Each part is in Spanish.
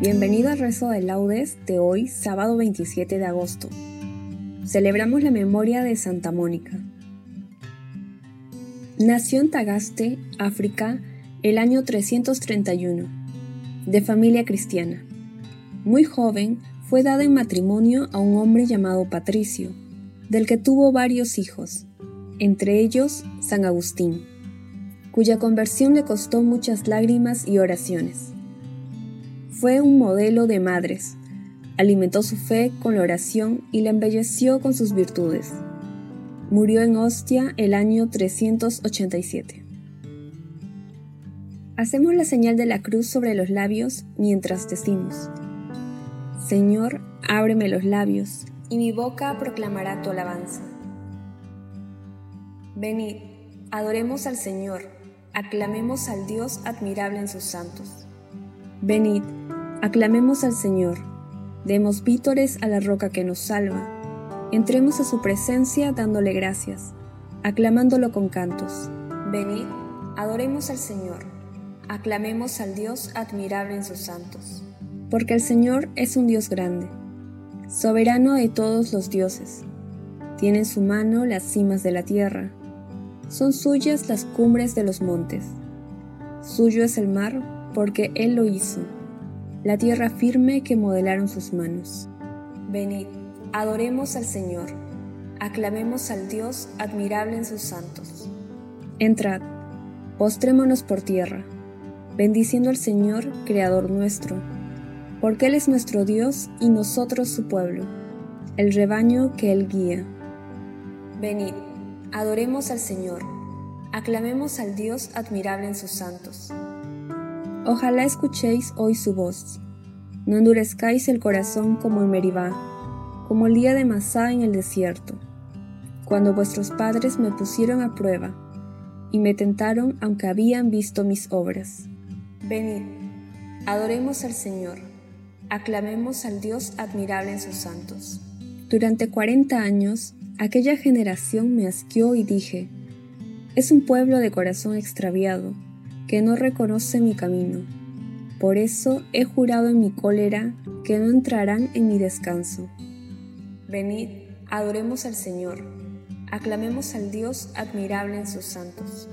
bienvenido al rezo de laudes de hoy, sábado 27 de agosto. Celebramos la memoria de Santa Mónica. Nació en Tagaste, África, el año 331, de familia cristiana. Muy joven, fue dada en matrimonio a un hombre llamado Patricio, del que tuvo varios hijos, entre ellos San Agustín, cuya conversión le costó muchas lágrimas y oraciones. Fue un modelo de madres. Alimentó su fe con la oración y la embelleció con sus virtudes. Murió en Ostia el año 387. Hacemos la señal de la cruz sobre los labios mientras decimos, Señor, ábreme los labios, y mi boca proclamará tu alabanza. Venid, adoremos al Señor, aclamemos al Dios admirable en sus santos. Venid, aclamemos al Señor, demos vítores a la roca que nos salva, entremos a su presencia dándole gracias, aclamándolo con cantos. Venid, adoremos al Señor, aclamemos al Dios admirable en sus santos. Porque el Señor es un Dios grande, soberano de todos los dioses. Tiene en su mano las cimas de la tierra, son suyas las cumbres de los montes. Suyo es el mar porque Él lo hizo, la tierra firme que modelaron sus manos. Venid, adoremos al Señor, aclamemos al Dios admirable en sus santos. Entrad, postrémonos por tierra, bendiciendo al Señor, Creador nuestro, porque Él es nuestro Dios y nosotros su pueblo, el rebaño que Él guía. Venid, adoremos al Señor, aclamemos al Dios admirable en sus santos. Ojalá escuchéis hoy su voz. No endurezcáis el corazón como en Meribá, como el día de Masá en el desierto, cuando vuestros padres me pusieron a prueba y me tentaron aunque habían visto mis obras. Venid, adoremos al Señor, aclamemos al Dios admirable en sus santos. Durante cuarenta años, aquella generación me asqueó y dije, es un pueblo de corazón extraviado que no reconoce mi camino. Por eso he jurado en mi cólera que no entrarán en mi descanso. Venid, adoremos al Señor, aclamemos al Dios admirable en sus santos.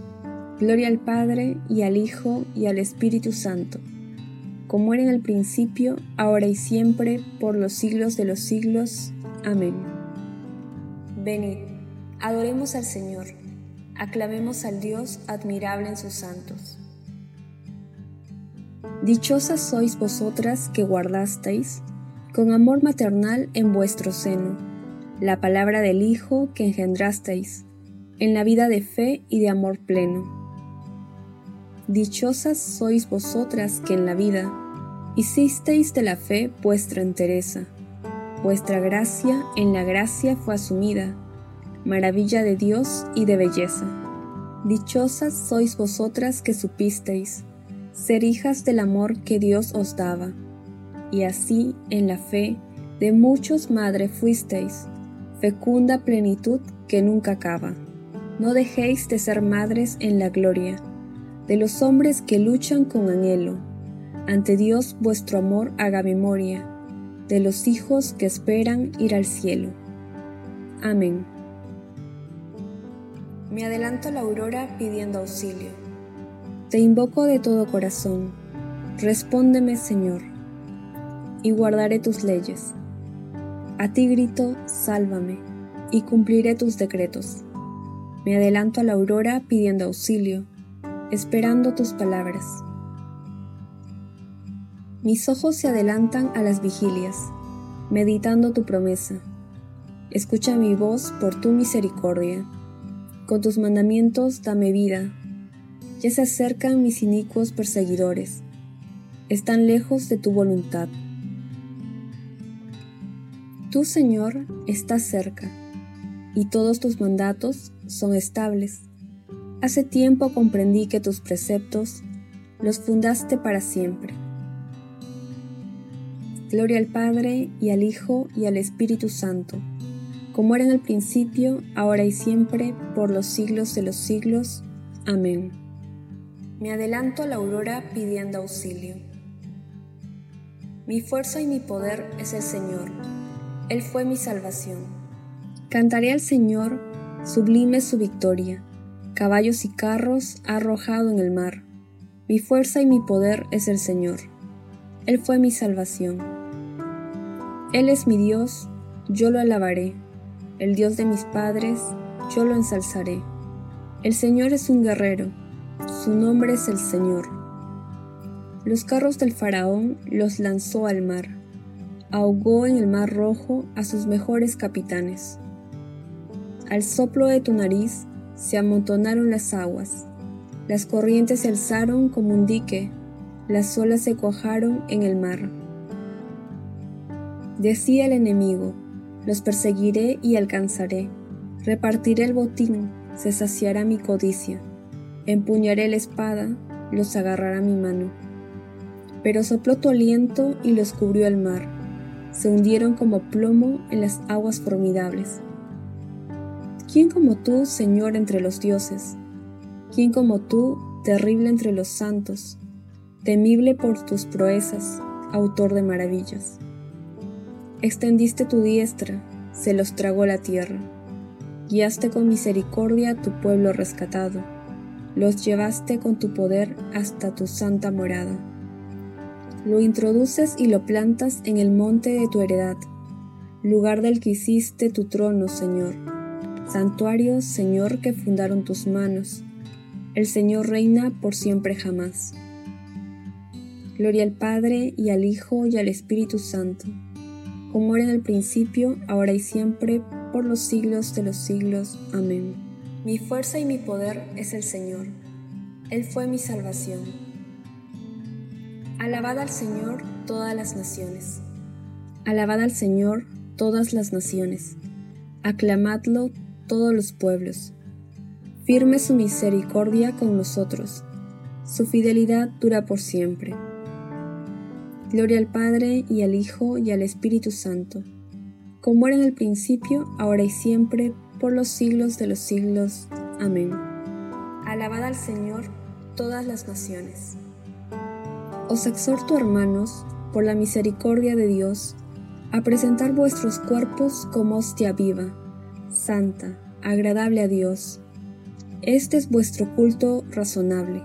Gloria al Padre y al Hijo y al Espíritu Santo, como era en el principio, ahora y siempre, por los siglos de los siglos. Amén. Venid, adoremos al Señor, aclamemos al Dios admirable en sus santos. Dichosas sois vosotras que guardasteis, con amor maternal en vuestro seno, la palabra del Hijo que engendrasteis, en la vida de fe y de amor pleno. Dichosas sois vosotras que en la vida hicisteis de la fe vuestra entereza, vuestra gracia en la gracia fue asumida, maravilla de Dios y de belleza. Dichosas sois vosotras que supisteis, ser hijas del amor que Dios os daba, y así, en la fe, De muchos madre fuisteis, fecunda plenitud que nunca acaba. No dejéis de ser madres en la gloria, de los hombres que luchan con anhelo. Ante Dios vuestro amor haga memoria, de los hijos que esperan ir al cielo. Amén. Me adelanto a la aurora pidiendo auxilio. Te invoco de todo corazón. Respóndeme, Señor, y guardaré tus leyes. A ti grito, sálvame, y cumpliré tus decretos. Me adelanto a la aurora pidiendo auxilio, esperando tus palabras. Mis ojos se adelantan a las vigilias, meditando tu promesa. Escucha mi voz por tu misericordia. Con tus mandamientos dame vida. Ya se acercan mis inicuos perseguidores. Están lejos de tu voluntad. Tú, Señor, estás cerca, y todos tus mandatos son estables. Hace tiempo comprendí que tus preceptos los fundaste para siempre. Gloria al Padre, y al Hijo, y al Espíritu Santo, como era en el principio, ahora y siempre, por los siglos de los siglos. Amén. Me adelanto a la aurora pidiendo auxilio. Mi fuerza y mi poder es el Señor él fue mi salvación. Cantaré al Señor, sublime su victoria. Caballos y carros ha arrojado en el mar. Mi fuerza y mi poder es el Señor. Él fue mi salvación. Él es mi Dios, yo lo alabaré. El Dios de mis padres, yo lo ensalzaré. El Señor es un guerrero, su nombre es el Señor. Los carros del faraón los lanzó al mar ahogó en el mar rojo a sus mejores capitanes. Al soplo de tu nariz se amontonaron las aguas, las corrientes se alzaron como un dique, las olas se cuajaron en el mar. Decía el enemigo, los perseguiré y alcanzaré, repartiré el botín, se saciará mi codicia, empuñaré la espada, los agarrará mi mano. Pero sopló tu aliento y los cubrió el mar se hundieron como plomo en las aguas formidables. ¿Quién como tú, Señor entre los dioses? ¿Quién como tú, terrible entre los santos, temible por tus proezas, autor de maravillas? Extendiste tu diestra, se los tragó la tierra. Guiaste con misericordia a tu pueblo rescatado, los llevaste con tu poder hasta tu santa morada lo introduces y lo plantas en el monte de tu heredad, lugar del que hiciste tu trono, Señor. Santuario, Señor, que fundaron tus manos. El Señor reina por siempre jamás. Gloria al Padre y al Hijo y al Espíritu Santo, como era en el principio, ahora y siempre, por los siglos de los siglos. Amén. Mi fuerza y mi poder es el Señor. Él fue mi salvación. Alabad al Señor todas las naciones. Alabad al Señor todas las naciones. Aclamadlo todos los pueblos. Firme su misericordia con nosotros. Su fidelidad dura por siempre. Gloria al Padre y al Hijo y al Espíritu Santo, como era en el principio, ahora y siempre, por los siglos de los siglos. Amén. Alabad al Señor todas las naciones. Os exhorto, hermanos, por la misericordia de Dios, a presentar vuestros cuerpos como hostia viva, santa, agradable a Dios. Este es vuestro culto razonable.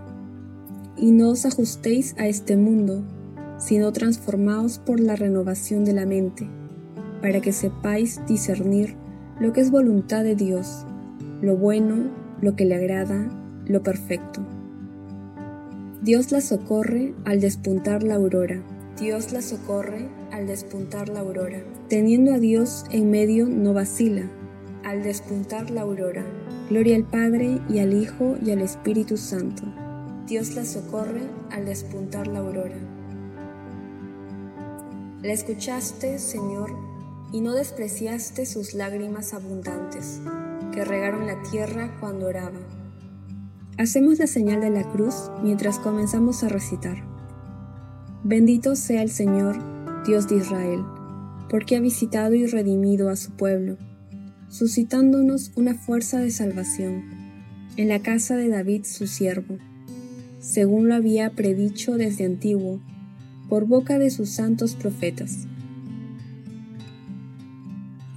Y no os ajustéis a este mundo, sino transformaos por la renovación de la mente, para que sepáis discernir lo que es voluntad de Dios, lo bueno, lo que le agrada, lo perfecto. Dios la socorre al despuntar la aurora. Dios la socorre al despuntar la aurora. Teniendo a Dios en medio no vacila. Al despuntar la aurora. Gloria al Padre y al Hijo y al Espíritu Santo. Dios la socorre al despuntar la aurora. La escuchaste, Señor, y no despreciaste sus lágrimas abundantes, que regaron la tierra cuando oraba. Hacemos la señal de la cruz mientras comenzamos a recitar. Bendito sea el Señor, Dios de Israel, porque ha visitado y redimido a su pueblo, suscitándonos una fuerza de salvación en la casa de David su siervo, según lo había predicho desde antiguo, por boca de sus santos profetas.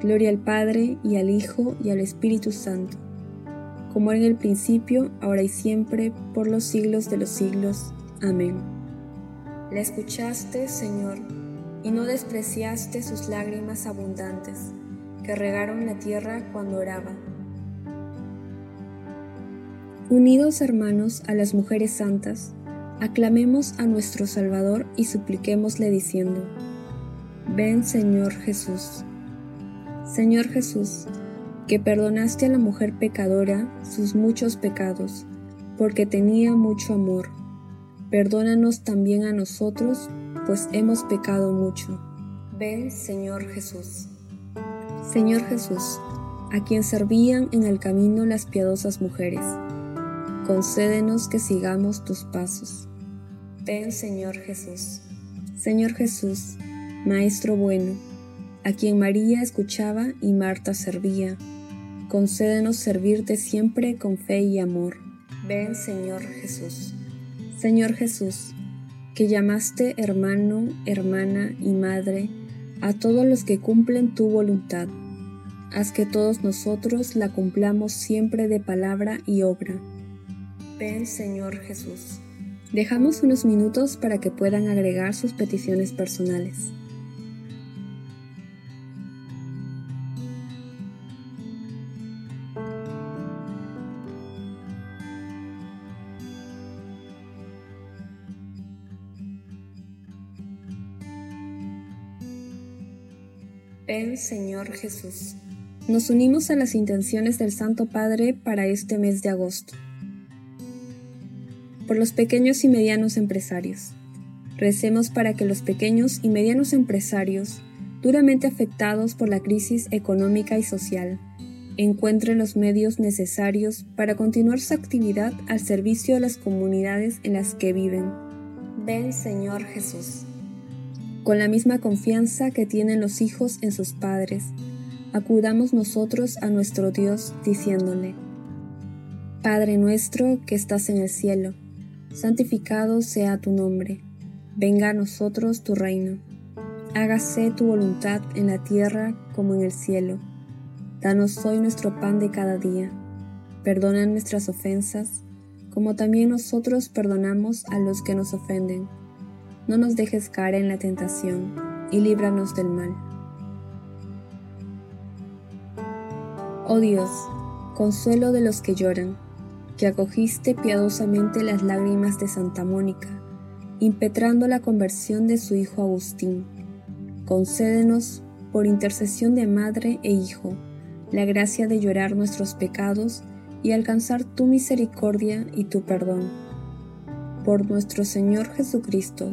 Gloria al Padre y al Hijo y al Espíritu Santo, como en el principio, ahora y siempre, por los siglos de los siglos. Amén. La escuchaste, Señor, y no despreciaste sus lágrimas abundantes, que regaron la tierra cuando oraba. Unidos hermanos a las mujeres santas, aclamemos a nuestro Salvador y supliquémosle diciendo, Ven Señor Jesús. Señor Jesús, que perdonaste a la mujer pecadora sus muchos pecados, porque tenía mucho amor, perdónanos también a nosotros, pues hemos pecado mucho. Ven, Señor Jesús. Señor Jesús, a quien servían en el camino las piadosas mujeres, concédenos que sigamos tus pasos. Ven, Señor Jesús. Señor Jesús, Maestro bueno, a quien María escuchaba y Marta servía. Concédenos servirte siempre con fe y amor. Ven, Señor Jesús. Señor Jesús, que llamaste hermano, hermana y madre a todos los que cumplen tu voluntad. Haz que todos nosotros la cumplamos siempre de palabra y obra. Ven, Señor Jesús. Dejamos unos minutos para que puedan agregar sus peticiones personales. Ven Señor Jesús. Nos unimos a las intenciones del Santo Padre para este mes de agosto. Por los pequeños y medianos empresarios. Recemos para que los pequeños y medianos empresarios, duramente afectados por la crisis económica y social, encuentren los medios necesarios para continuar su actividad al servicio de las comunidades en las que viven. Ven Señor Jesús con la misma confianza que tienen los hijos en sus padres, acudamos nosotros a nuestro Dios diciéndole, Padre nuestro que estás en el cielo, santificado sea tu nombre, venga a nosotros tu reino, hágase tu voluntad en la tierra como en el cielo. Danos hoy nuestro pan de cada día, perdona nuestras ofensas, como también nosotros perdonamos a los que nos ofenden no nos dejes caer en la tentación y líbranos del mal. Oh Dios, consuelo de los que lloran, que acogiste piadosamente las lágrimas de Santa Mónica, impetrando la conversión de su hijo Agustín, concédenos, por intercesión de madre e hijo, la gracia de llorar nuestros pecados y alcanzar tu misericordia y tu perdón. Por nuestro Señor Jesucristo,